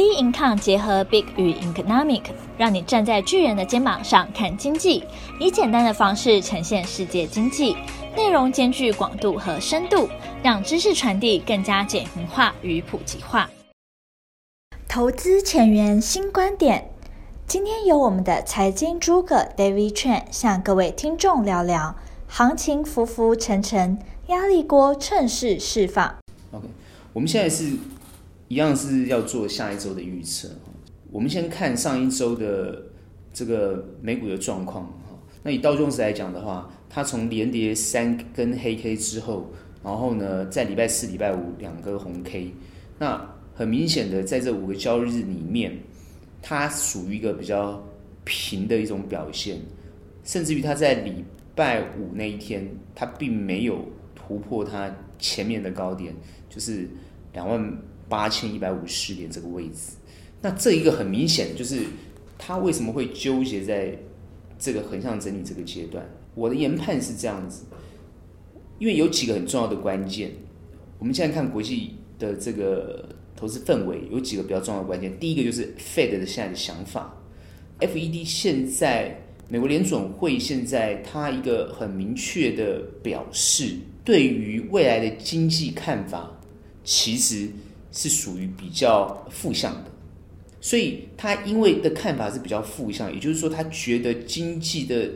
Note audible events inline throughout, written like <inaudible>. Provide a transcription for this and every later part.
B Income 结合 Big 与 Economic，让你站在巨人的肩膀上看经济，以简单的方式呈现世界经济，内容兼具广度和深度，让知识传递更加简明化与普及化。投资前沿新观点，今天由我们的财经诸葛 David Chen 向各位听众聊聊，行情浮浮沉沉，压力锅趁势释放。OK，我们现在是。一样是要做下一周的预测。我们先看上一周的这个美股的状况哈。那以道琼斯来讲的话，它从连跌三根黑 K 之后，然后呢，在礼拜四、礼拜五两个红 K。那很明显的，在这五个交易日里面，它属于一个比较平的一种表现，甚至于它在礼拜五那一天，它并没有突破它前面的高点，就是两万。八千一百五十点这个位置，那这一个很明显就是他为什么会纠结在这个横向整理这个阶段？我的研判是这样子，因为有几个很重要的关键。我们现在看国际的这个投资氛围，有几个比较重要的关键。第一个就是 Fed 的现在的想法，FED 现在美国联准会现在它一个很明确的表示，对于未来的经济看法，其实。是属于比较负向的，所以他因为的看法是比较负向，也就是说，他觉得经济的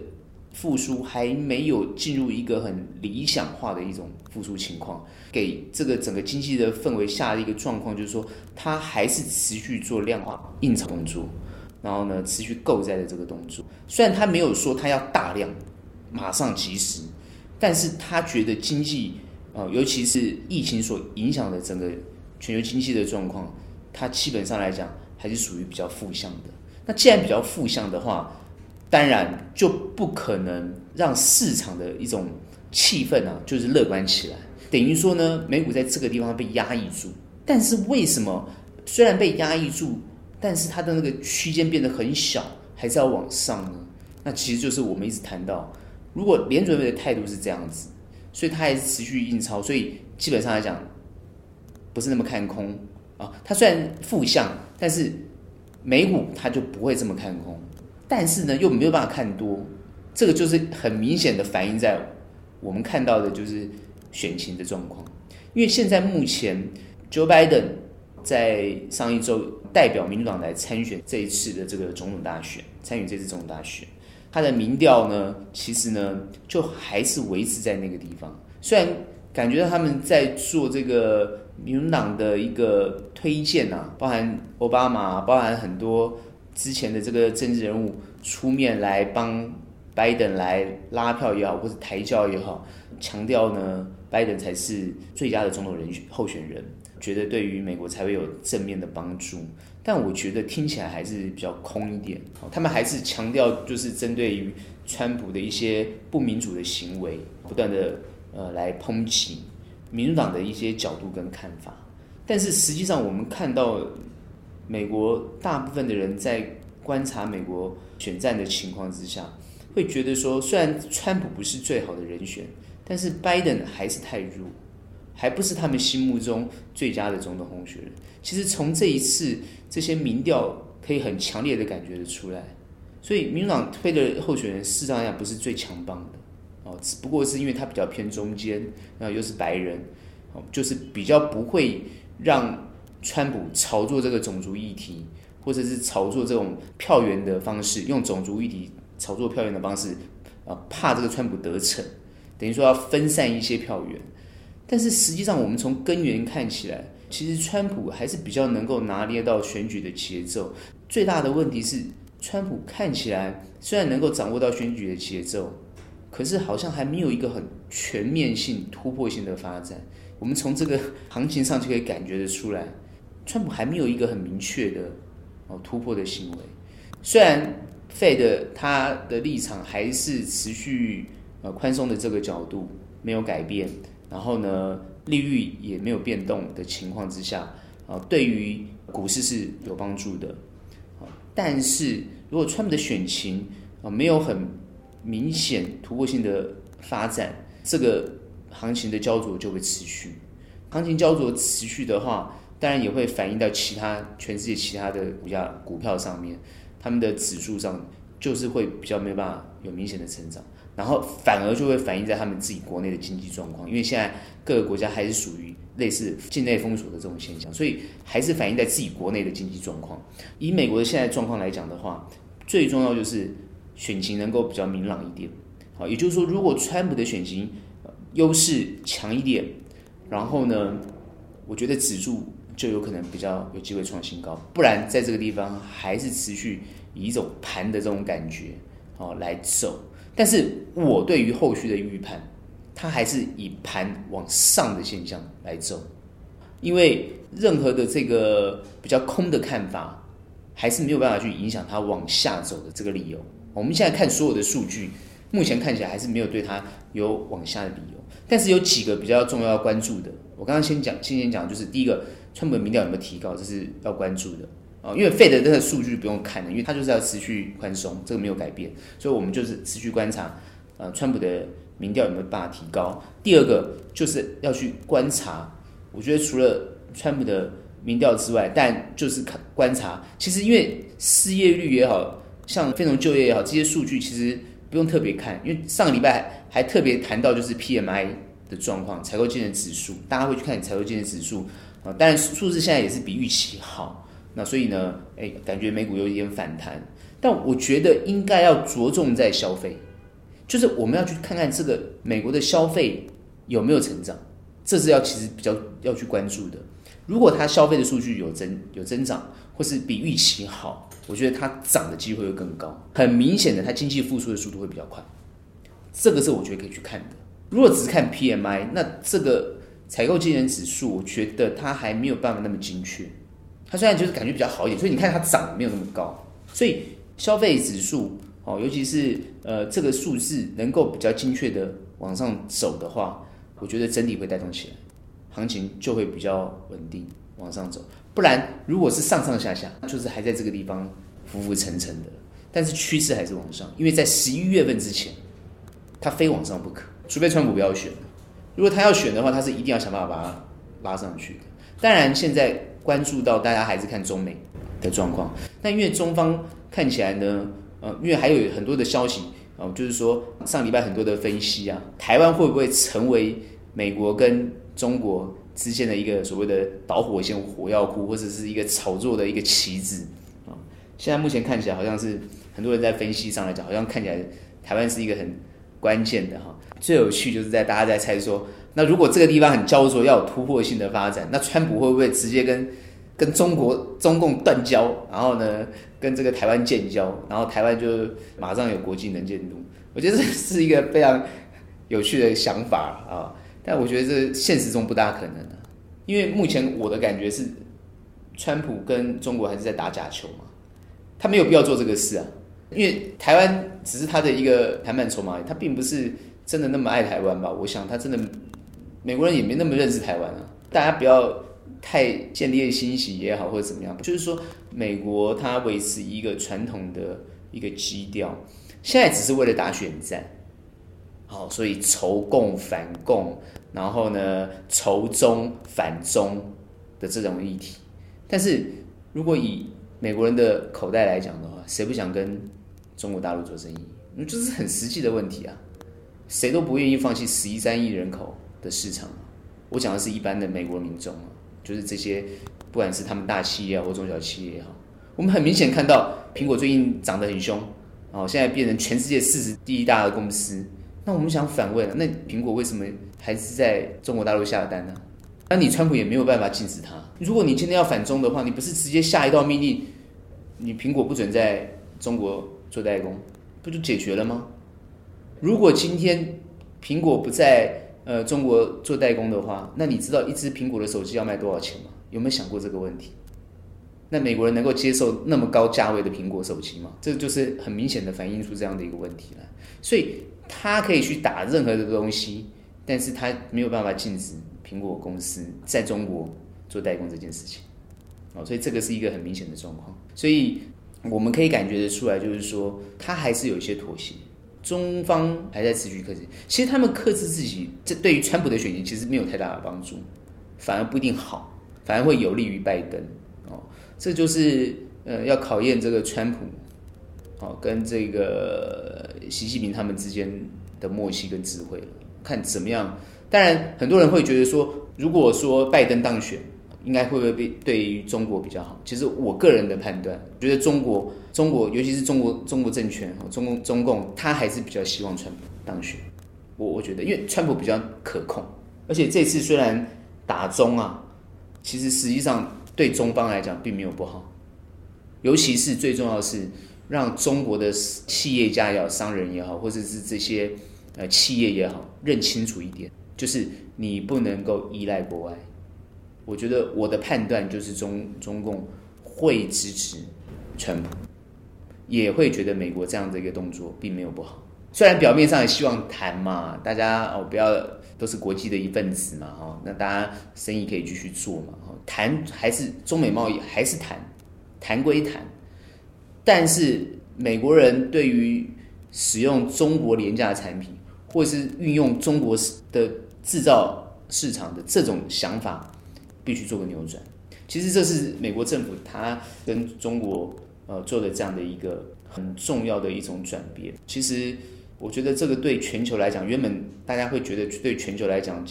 复苏还没有进入一个很理想化的一种复苏情况，给这个整个经济的氛围下的一个状况，就是说，他还是持续做量化印钞动作，然后呢，持续购债的这个动作。虽然他没有说他要大量马上及时，但是他觉得经济啊、尤其是疫情所影响的整个。全球经济的状况，它基本上来讲还是属于比较负向的。那既然比较负向的话，当然就不可能让市场的一种气氛啊，就是乐观起来。等于说呢，美股在这个地方被压抑住。但是为什么虽然被压抑住，但是它的那个区间变得很小，还是要往上呢？那其实就是我们一直谈到，如果联准会的态度是这样子，所以它还是持续印钞，所以基本上来讲。不是那么看空啊，它虽然负向，但是美股它就不会这么看空，但是呢又没有办法看多，这个就是很明显的反映在我们看到的就是选情的状况。因为现在目前 Joe Biden 在上一周代表民主党来参选这一次的这个总统大选，参与这次总统大选，他的民调呢，其实呢就还是维持在那个地方，虽然感觉到他们在做这个。民主党的一个推荐啊，包含奥巴马，包含很多之前的这个政治人物出面来帮拜登来拉票也好，或者抬轿也好，强调呢，拜登才是最佳的总统人选候选人，觉得对于美国才会有正面的帮助。但我觉得听起来还是比较空一点，他们还是强调就是针对于川普的一些不民主的行为，不断的呃来抨击。民主党的一些角度跟看法，但是实际上我们看到，美国大部分的人在观察美国选战的情况之下，会觉得说，虽然川普不是最好的人选，但是拜登还是太弱，还不是他们心目中最佳的总统候选人。其实从这一次这些民调可以很强烈的感觉得出来，所以民主党推的候选人事实上也不是最强棒的。只不过是因为他比较偏中间，然后又是白人，哦，就是比较不会让川普炒作这个种族议题，或者是炒作这种票源的方式，用种族议题炒作票源的方式，啊，怕这个川普得逞，等于说要分散一些票源。但是实际上，我们从根源看起来，其实川普还是比较能够拿捏到选举的节奏。最大的问题是，川普看起来虽然能够掌握到选举的节奏。可是好像还没有一个很全面性、突破性的发展。我们从这个行情上就可以感觉得出来，川普还没有一个很明确的哦突破的行为。虽然 Fed 它的立场还是持续呃宽松的这个角度没有改变，然后呢利率也没有变动的情况之下啊，对于股市是有帮助的。但是如果川普的选情啊没有很明显突破性的发展，这个行情的焦灼就会持续。行情焦灼持续的话，当然也会反映到其他全世界其他的股价股票上面，他们的指数上就是会比较没有办法有明显的成长，然后反而就会反映在他们自己国内的经济状况，因为现在各个国家还是属于类似境内封锁的这种现象，所以还是反映在自己国内的经济状况。以美国的现在状况来讲的话，最重要就是选情能够比较明朗一点。好，也就是说，如果川普的选情优势强一点，然后呢，我觉得指数就有可能比较有机会创新高。不然，在这个地方还是持续以一种盘的这种感觉哦来走。但是我对于后续的预判，它还是以盘往上的现象来走，因为任何的这个比较空的看法，还是没有办法去影响它往下走的这个理由。我们现在看所有的数据。目前看起来还是没有对它有往下的理由，但是有几个比较重要要关注的。我刚刚先讲，先先讲，就是第一个，川普的民调有没有提高，这是要关注的啊。因为 Fed 的这个数据不用看的，因为它就是要持续宽松，这个没有改变，所以我们就是持续观察，呃，川普的民调有没有办法提高。第二个就是要去观察，我觉得除了川普的民调之外，但就是看观察，其实因为失业率也好像非农就业也好，这些数据其实。不用特别看，因为上个礼拜还特别谈到就是 PMI 的状况，采购经理指数，大家会去看采购经理指数啊。当然数字现在也是比预期好，那所以呢，哎，感觉美股有一点反弹。但我觉得应该要着重在消费，就是我们要去看看这个美国的消费有没有成长，这是要其实比较要去关注的。如果它消费的数据有增有增长，或是比预期好。我觉得它涨的机会会更高，很明显的，它经济复苏的速度会比较快，这个是我觉得可以去看的。如果只是看 PMI，那这个采购经理人指数，我觉得它还没有办法那么精确。它虽然就是感觉比较好一点，所以你看它涨没有那么高。所以消费指数哦，尤其是呃这个数字能够比较精确的往上走的话，我觉得整体会带动起来，行情就会比较稳定往上走。不然，如果是上上下下，就是还在这个地方浮浮沉沉的，但是趋势还是往上，因为在十一月份之前，它非往上不可，除非川普不要选。如果他要选的话，他是一定要想办法把它拉上去的。当然，现在关注到大家还是看中美的状况，但因为中方看起来呢，呃，因为还有很多的消息啊，呃，就是说上礼拜很多的分析啊，台湾会不会成为美国跟中国之间的一个所谓的导火线、火药库，或者是一个炒作的一个棋子啊。现在目前看起来，好像是很多人在分析上来讲，好像看起来台湾是一个很关键的哈。最有趣就是在大家在猜说，那如果这个地方很焦灼，要有突破性的发展，那川普会不会直接跟跟中国中共断交，然后呢跟这个台湾建交，然后台湾就马上有国际能见度？我觉得这是一个非常有趣的想法啊。但我觉得这现实中不大可能的，因为目前我的感觉是，川普跟中国还是在打假球嘛，他没有必要做这个事啊，因为台湾只是他的一个谈判筹码，他并不是真的那么爱台湾吧？我想他真的，美国人也没那么认识台湾啊。大家不要太见猎心喜也好，或者怎么样，就是说美国它维持一个传统的一个基调，现在只是为了打选战。哦，所以仇共反共，然后呢，仇中反中的这种议题。但是如果以美国人的口袋来讲的话，谁不想跟中国大陆做生意？那这是很实际的问题啊，谁都不愿意放弃十一三亿人口的市场。我讲的是一般的美国民众啊，就是这些不管是他们大企业或中小企业也好，我们很明显看到苹果最近涨得很凶，哦，现在变成全世界四十第一大的公司。那我们想反问，那苹果为什么还是在中国大陆下单呢？那你川普也没有办法禁止它。如果你今天要反中的话，你不是直接下一道命令，你苹果不准在中国做代工，不就解决了吗？如果今天苹果不在呃中国做代工的话，那你知道一只苹果的手机要卖多少钱吗？有没有想过这个问题？那美国人能够接受那么高价位的苹果手机吗？这就是很明显的反映出这样的一个问题了。所以。他可以去打任何的东西，但是他没有办法禁止苹果公司在中国做代工这件事情，哦，所以这个是一个很明显的状况。所以我们可以感觉得出来，就是说他还是有一些妥协，中方还在持续克制。其实他们克制自己，这对于川普的选情其实没有太大的帮助，反而不一定好。反而会有利于拜登哦。这就是呃要考验这个川普哦跟这个习近平他们之间的默契跟智慧，看怎么样。当然，很多人会觉得说，如果说拜登当选，应该会不会被对于中国比较好？其实我个人的判断，觉得中国中国尤其是中国中国政权中共中共，他还是比较希望川普当选。我我觉得，因为川普比较可控，而且这次虽然打中啊，其实实际上对中方来讲并没有不好，尤其是最重要的是让中国的企业家也好、商人也好，或者是这些呃企业也好，认清楚一点，就是你不能够依赖国外。我觉得我的判断就是中中共会支持川普，也会觉得美国这样的一个动作并没有不好。虽然表面上也希望谈嘛，大家哦不要都是国际的一份子嘛，哈，那大家生意可以继续做嘛，哈，谈还是中美贸易还是谈，谈归谈，但是美国人对于使用中国廉价的产品，或是运用中国的制造市场的这种想法，必须做个扭转。其实这是美国政府他跟中国呃做的这样的一个很重要的一种转变。其实。我觉得这个对全球来讲，原本大家会觉得对全球来讲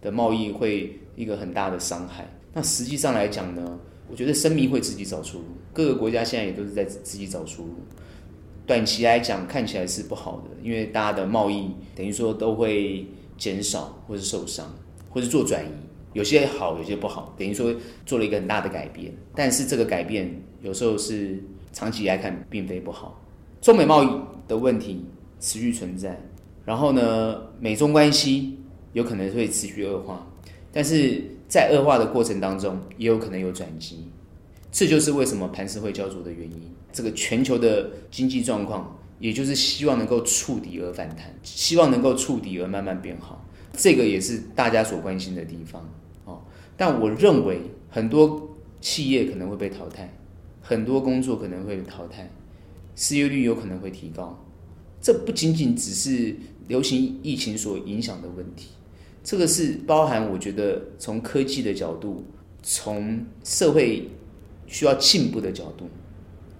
的贸易会一个很大的伤害。那实际上来讲呢，我觉得生命会自己找出路。各个国家现在也都是在自己找出路。短期来讲看起来是不好的，因为大家的贸易等于说都会减少，或是受伤，或是做转移。有些好，有些不好，等于说做了一个很大的改变。但是这个改变有时候是长期来看并非不好。中美贸易的问题。持续存在，然后呢，美中关系有可能会持续恶化，但是在恶化的过程当中，也有可能有转机。这就是为什么盘势会焦灼的原因。这个全球的经济状况，也就是希望能够触底而反弹，希望能够触底而慢慢变好。这个也是大家所关心的地方哦。但我认为很多企业可能会被淘汰，很多工作可能会淘汰，失业率有可能会提高。这不仅仅只是流行疫情所影响的问题，这个是包含我觉得从科技的角度，从社会需要进步的角度，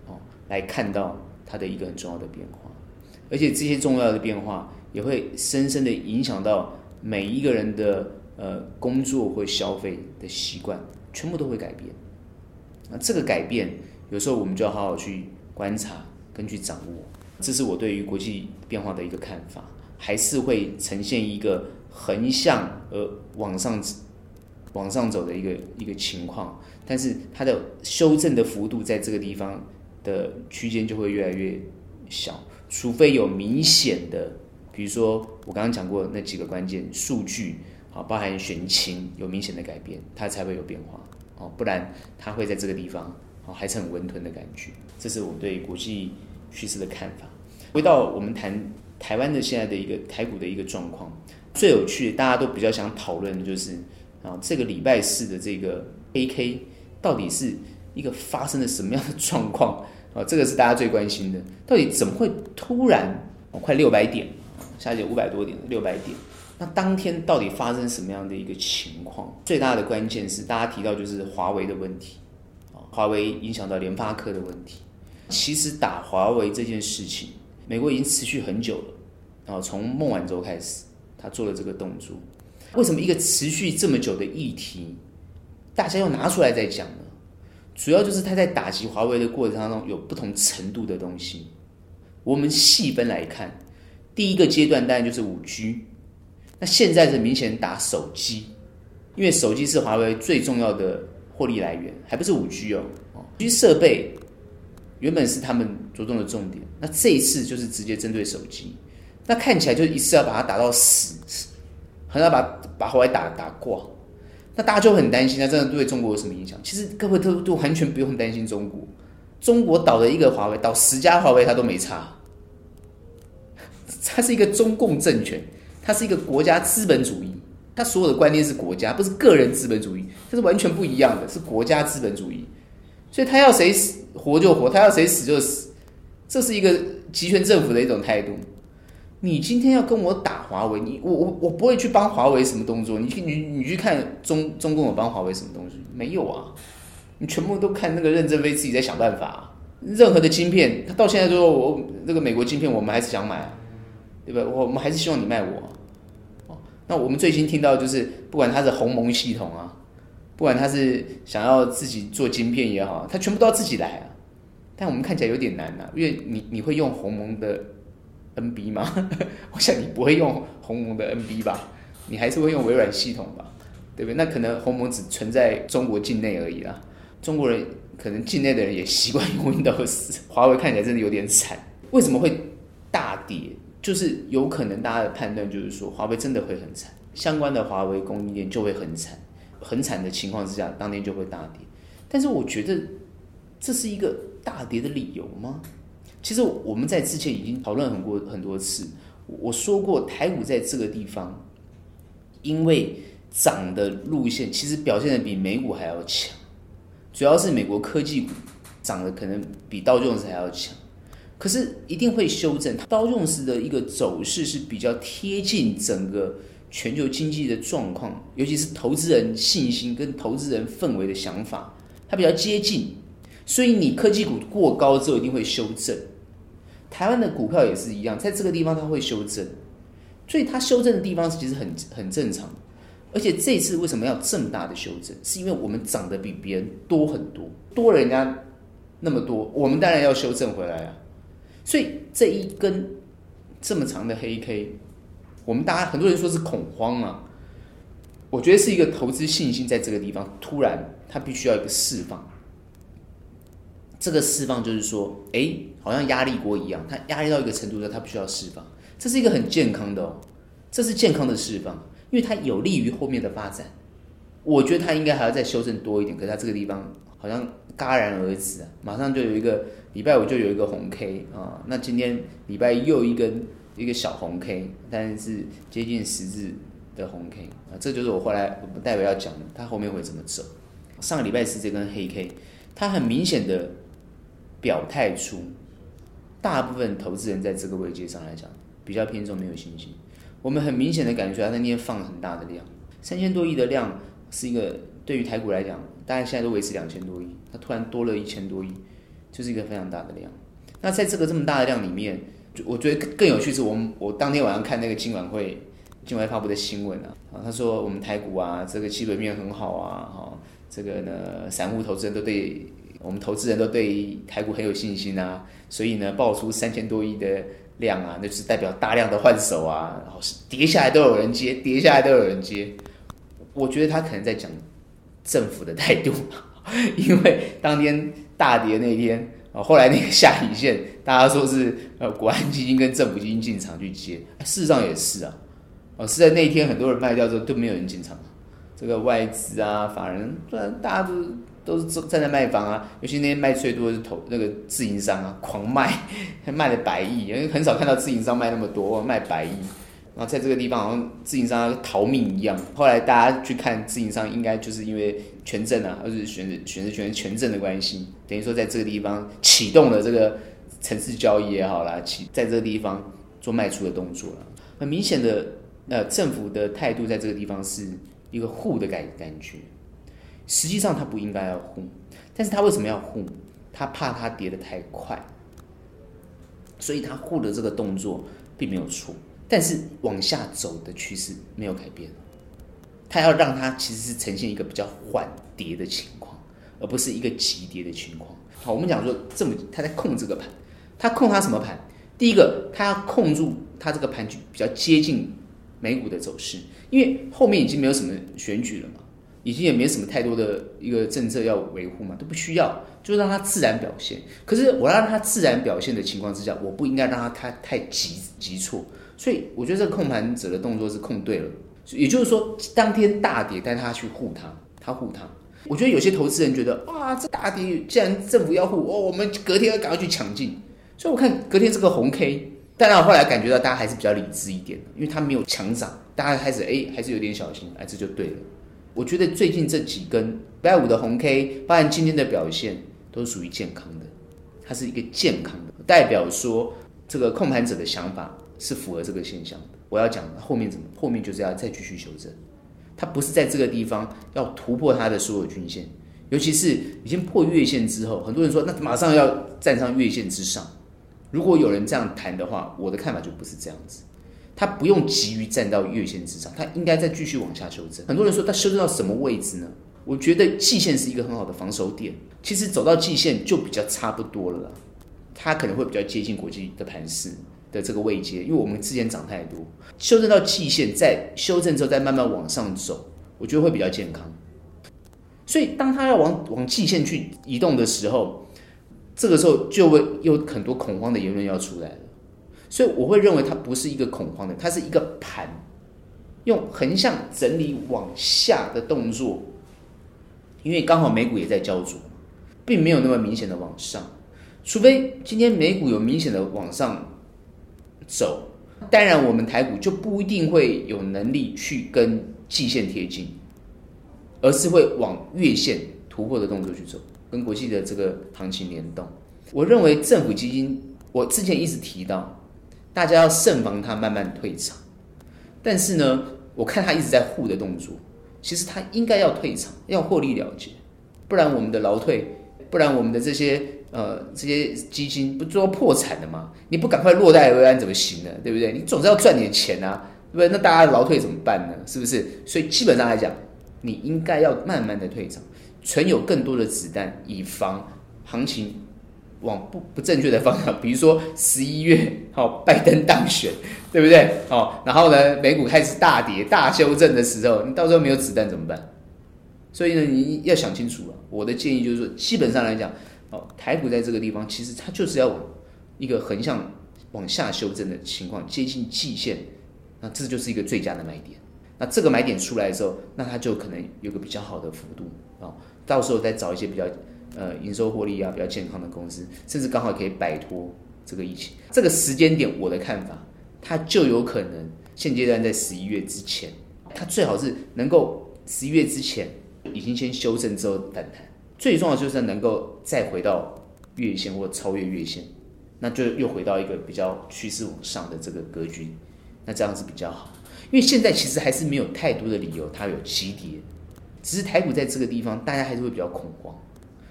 哦，来看到它的一个很重要的变化，而且这些重要的变化也会深深的影响到每一个人的呃工作或消费的习惯，全部都会改变。那这个改变有时候我们就要好好去观察跟去掌握。这是我对于国际变化的一个看法，还是会呈现一个横向而往上往上走的一个一个情况，但是它的修正的幅度在这个地方的区间就会越来越小，除非有明显的，比如说我刚刚讲过那几个关键数据，啊，包含选情有明显的改变，它才会有变化，哦，不然它会在这个地方，哦，还是很温吞的感觉。这是我对国际。趋势的看法。回到我们谈台湾的现在的一个台股的一个状况，最有趣，大家都比较想讨论的就是啊，这个礼拜四的这个 AK 到底是一个发生了什么样的状况 <laughs> 啊？这个是大家最关心的。到底怎么会突然快六百点，下跌五百多点，六百点？那当天到底发生什么样的一个情况？最大的关键是大家提到就是华为的问题啊，华为影响到联发科的问题。其实打华为这件事情，美国已经持续很久了。啊从孟晚舟开始，他做了这个动作。为什么一个持续这么久的议题，大家要拿出来再讲呢？主要就是他在打击华为的过程当中有不同程度的东西。我们细分来看，第一个阶段当然就是五 G。那现在是明显打手机，因为手机是华为最重要的获利来源，还不是五 G 哦。五 G 设备。原本是他们着重的重点，那这一次就是直接针对手机，那看起来就一次要把它打到死，很要把把华为打打挂，那大家就很担心，那真的对中国有什么影响？其实各位都都完全不用担心中国，中国倒了一个华为，倒十家华为它都没差，<laughs> 它是一个中共政权，它是一个国家资本主义，它所有的观念是国家，不是个人资本主义，这是完全不一样的，是国家资本主义。所以他要谁活就活，他要谁死就死，这是一个集权政府的一种态度。你今天要跟我打华为，你我我我不会去帮华为什么动作。你去你你去看中中共有帮华为什么东西？没有啊，你全部都看那个任正非自己在想办法啊。任何的晶片，他到现在都说我那个美国晶片，我们还是想买，对吧？我们还是希望你卖我。哦，那我们最新听到就是，不管他是鸿蒙系统啊，不管他是想要自己做晶片也好，他全部都要自己来啊。但我们看起来有点难啊，因为你你会用鸿蒙的。NB 吗？<laughs> 我想你不会用鸿蒙的 NB 吧？你还是会用微软系统吧？对不对？那可能鸿蒙只存在中国境内而已啦。中国人可能境内的人也习惯用 Windows。<laughs> 华为看起来真的有点惨。为什么会大跌？就是有可能大家的判断就是说，华为真的会很惨，相关的华为供应链就会很惨，很惨的情况之下，当天就会大跌。但是我觉得这是一个大跌的理由吗？其实我们在之前已经讨论很多很多次，我说过台股在这个地方，因为涨的路线其实表现的比美股还要强，主要是美国科技股涨的可能比道琼斯还要强，可是一定会修正。道琼斯的一个走势是比较贴近整个全球经济的状况，尤其是投资人信心跟投资人氛围的想法，它比较接近，所以你科技股过高之后一定会修正。台湾的股票也是一样，在这个地方它会修正，所以它修正的地方其实很很正常。而且这次为什么要这么大的修正？是因为我们涨得比别人多很多，多人家那么多，我们当然要修正回来啊。所以这一根这么长的黑 K，我们大家很多人说是恐慌啊，我觉得是一个投资信心在这个地方突然它必须要一个释放。这个释放就是说，哎，好像压力锅一样，它压力到一个程度的，它必须要释放。这是一个很健康的哦，这是健康的释放，因为它有利于后面的发展。我觉得它应该还要再修正多一点，可是它这个地方好像戛然而止啊，马上就有一个礼拜五就有一个红 K 啊，那今天礼拜一又一根一个小红 K，但是接近十字的红 K 啊，这就是我后来我待会要讲的，它后面会怎么走。上个礼拜是这根黑 K，它很明显的。表态出，大部分投资人在这个位阶上来讲比较偏重，没有信心。我们很明显的感觉，他那天放很大的量，三千多亿的量是一个对于台股来讲，大概现在都维持两千多亿，它突然多了一千多亿，就是一个非常大的量。那在这个这么大的量里面，我觉得更有趣是我们我当天晚上看那个金管会金管会发布的新闻啊，啊，他说我们台股啊，这个基本面很好啊，哈，这个呢，散户投资人都对。我们投资人都对台股很有信心啊，所以呢，爆出三千多亿的量啊，那就是代表大量的换手啊，然后是跌下来都有人接，跌下来都有人接。我觉得他可能在讲政府的态度，<laughs> 因为当天大跌那天啊，后来那个下影线，大家说是呃国安基金跟政府基金进场去接，事实上也是啊，哦，是在那一天很多人卖掉之后都没有人进场，这个外资啊、法人，不然大家都。都是站在卖方啊，尤其那些卖最多的是投那个自营商啊，狂卖，<laughs> 卖了百亿，因为很少看到自营商卖那么多，卖百亿，然后在这个地方好像自营商逃命一样。后来大家去看自营商，应该就是因为权证啊，或者是选择选择权权证的关系，等于说在这个地方启动了这个城市交易也好啦，启在这个地方做卖出的动作了。很明显的，呃，政府的态度在这个地方是一个护的感感觉。实际上他不应该要护，但是他为什么要护？他怕他跌得太快，所以他护的这个动作并没有错，但是往下走的趋势没有改变。他要让它其实是呈现一个比较缓跌的情况，而不是一个急跌的情况。好，我们讲说这么他在控这个盘，他控他什么盘？第一个，他要控住他这个盘局比较接近美股的走势，因为后面已经没有什么选举了嘛。已经也没什么太多的一个政策要维护嘛，都不需要，就让它自然表现。可是我让它自然表现的情况之下，我不应该让它太太急急挫。所以我觉得这个控盘者的动作是控对了。也就是说，当天大跌，但他去护它，他护它。我觉得有些投资人觉得，哇，这大跌既然政府要护，哦，我们隔天要赶快去抢进。所以我看隔天这个红 K，当然我后来感觉到大家还是比较理智一点，因为它没有强涨，大家开始哎还是有点小心，哎这就对了。我觉得最近这几根礼拜五的红 K，包含今天的表现，都是属于健康的。它是一个健康的，代表说这个控盘者的想法是符合这个现象的。我要讲后面怎么，后面就是要再继续修正。它不是在这个地方要突破它的所有均线，尤其是已经破月线之后，很多人说那马上要站上月线之上。如果有人这样谈的话，我的看法就不是这样子。它不用急于站到月线之上，它应该再继续往下修正。很多人说它修正到什么位置呢？我觉得季线是一个很好的防守点。其实走到季线就比较差不多了啦，它可能会比较接近国际的盘势的这个位阶，因为我们之前涨太多，修正到季线，再修正之后再慢慢往上走，我觉得会比较健康。所以当它要往往季线去移动的时候，这个时候就会有很多恐慌的言论要出来了。所以我会认为它不是一个恐慌的，它是一个盘，用横向整理往下的动作，因为刚好美股也在焦灼，并没有那么明显的往上，除非今天美股有明显的往上。走，当然我们台股就不一定会有能力去跟季线贴近，而是会往月线突破的动作去走，跟国际的这个行情联动。我认为政府基金，我之前一直提到，大家要慎防它慢慢退场，但是呢，我看它一直在护的动作，其实它应该要退场，要获利了结，不然我们的劳退，不然我们的这些。呃，这些基金不都要破产了吗？你不赶快落袋为安怎么行呢？对不对？你总是要赚点钱啊，对不对？那大家劳退怎么办呢？是不是？所以基本上来讲，你应该要慢慢的退场，存有更多的子弹，以防行情往不不正确的方向。比如说十一月，好、拜登当选，对不对？哦，然后呢，美股开始大跌、大修正的时候，你到时候没有子弹怎么办？所以呢，你要想清楚了。我的建议就是说，基本上来讲。哦，台股在这个地方，其实它就是要一个横向往下修正的情况，接近季线，那这就是一个最佳的买点。那这个买点出来的时候，那它就可能有个比较好的幅度啊、哦，到时候再找一些比较呃营收获利啊比较健康的公司，甚至刚好可以摆脱这个疫情。这个时间点，我的看法，它就有可能现阶段在十一月之前，它最好是能够十一月之前已经先修正之后反弹。最重要就是能够再回到月线或超越月线，那就又回到一个比较趋势往上的这个格局，那这样子比较好。因为现在其实还是没有太多的理由它有急跌，只是台股在这个地方大家还是会比较恐慌，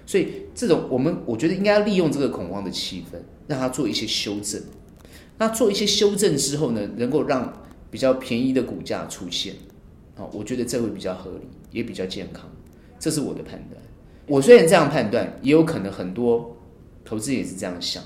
所以这种我们我觉得应该要利用这个恐慌的气氛，让它做一些修正。那做一些修正之后呢，能够让比较便宜的股价出现，啊，我觉得这会比较合理，也比较健康，这是我的判断。我虽然这样判断，也有可能很多投资也是这样想，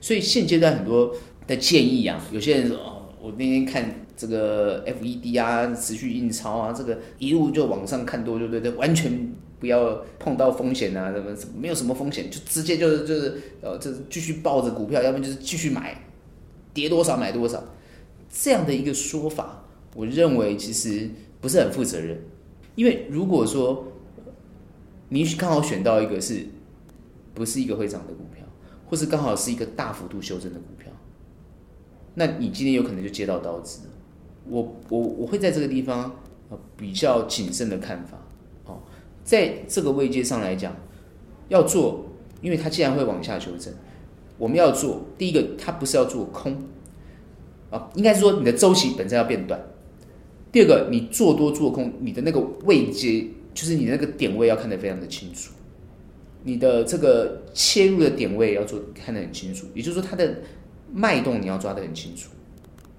所以现阶段很多的建议啊，有些人说哦，我那天看这个 FED 啊，持续印钞啊，这个一路就往上看多，对对对，完全不要碰到风险啊，什么什么没有什么风险，就直接就是就是呃，就是继续抱着股票，要不然就是继续买，跌多少买多少，这样的一个说法，我认为其实不是很负责任，因为如果说。你刚好选到一个是，不是一个会涨的股票，或是刚好是一个大幅度修正的股票，那你今天有可能就接到刀子。我我我会在这个地方比较谨慎的看法。在这个位阶上来讲，要做，因为它既然会往下修正，我们要做第一个，它不是要做空啊，应该是说你的周期本身要变短。第二个，你做多做空，你的那个位阶。就是你那个点位要看得非常的清楚，你的这个切入的点位要做看得很清楚，也就是说它的脉动你要抓得很清楚，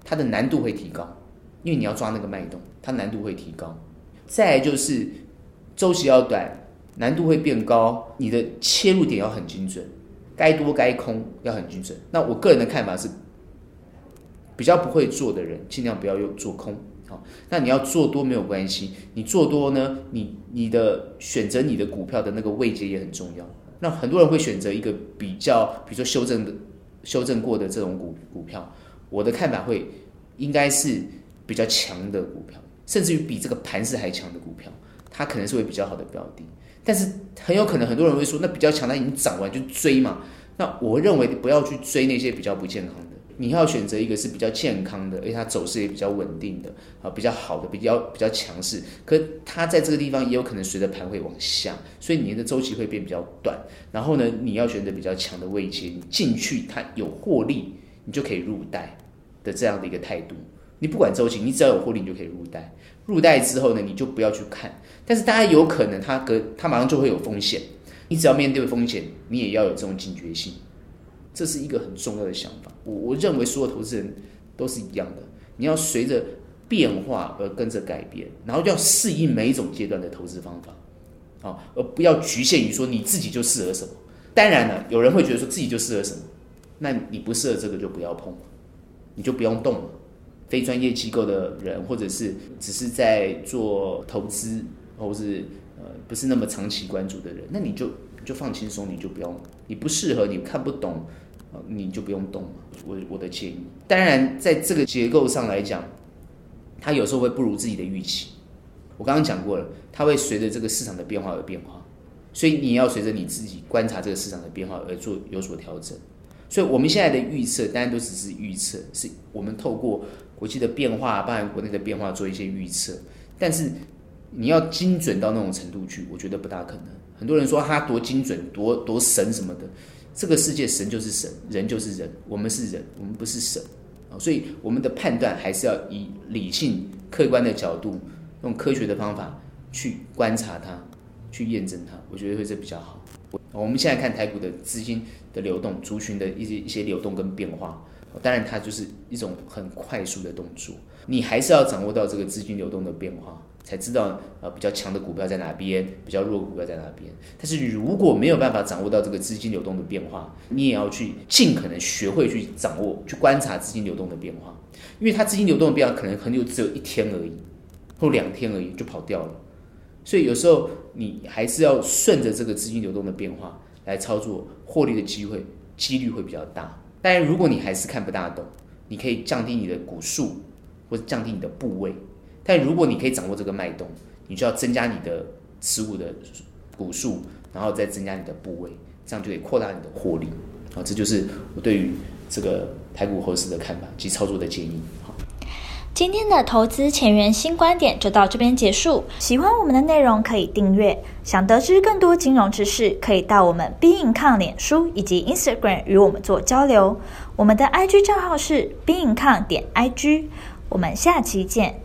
它的难度会提高，因为你要抓那个脉动，它难度会提高。再来就是周期要短，难度会变高，你的切入点要很精准，该多该空要很精准。那我个人的看法是，比较不会做的人，尽量不要用做空。好，那你要做多没有关系，你做多呢，你你的选择你的股票的那个位阶也很重要。那很多人会选择一个比较，比如说修正的、修正过的这种股股票，我的看法会应该是比较强的股票，甚至于比这个盘势还强的股票，它可能是会比较好的标的。但是很有可能很多人会说，那比较强，它已经涨完就追嘛。那我认为不要去追那些比较不健康的。你要选择一个是比较健康的，而且它走势也比较稳定的，啊，比较好的，比较比较强势。可它在这个地方也有可能随着盘会往下，所以你的周期会变比较短。然后呢，你要选择比较强的位阶，你进去它有获利，你就可以入袋。的这样的一个态度。你不管周期，你只要有获利，你就可以入袋。入袋之后呢，你就不要去看。但是大家有可能他隔他马上就会有风险，你只要面对风险，你也要有这种警觉性。这是一个很重要的想法。我我认为所有投资人都是一样的，你要随着变化而跟着改变，然后要适应每一种阶段的投资方法，啊，而不要局限于说你自己就适合什么。当然了，有人会觉得说自己就适合什么，那你不适合这个就不要碰，你就不用动了。非专业机构的人，或者是只是在做投资，或是呃不是那么长期关注的人，那你就就放轻松，你就不用，你不适合，你看不懂，你就不用动。我我的建议，当然在这个结构上来讲，它有时候会不如自己的预期。我刚刚讲过了，它会随着这个市场的变化而变化，所以你要随着你自己观察这个市场的变化而做有所调整。所以我们现在的预测当然都只是预测，是我们透过。国际的变化，包含国内的变化，做一些预测。但是你要精准到那种程度去，我觉得不大可能。很多人说他多精准、多多神什么的，这个世界神就是神，人就是人，我们是人，我们不是神啊。所以我们的判断还是要以理性、客观的角度，用科学的方法去观察它，去验证它。我觉得会是比较好。我们现在看台股的资金的流动、族群的一些一些流动跟变化。当然，它就是一种很快速的动作，你还是要掌握到这个资金流动的变化，才知道呃比较强的股票在哪边，比较弱的股票在哪边。但是如果没有办法掌握到这个资金流动的变化，你也要去尽可能学会去掌握、去观察资金流动的变化，因为它资金流动的变化可能很久只有一天而已，或两天而已就跑掉了。所以有时候你还是要顺着这个资金流动的变化来操作，获利的机会几率会比较大。但如果你还是看不大懂，你可以降低你的股数，或者降低你的部位。但如果你可以掌握这个脉动，你就要增加你的持股的股数，然后再增加你的部位，这样就可以扩大你的获利。好，这就是我对于这个台股后市的看法及操作的建议。今天的投资前沿新观点就到这边结束。喜欢我们的内容可以订阅，想得知更多金融知识，可以到我们 beincom 脸书以及 Instagram 与我们做交流。我们的 IG 账号是 beincom 点 IG。我们下期见。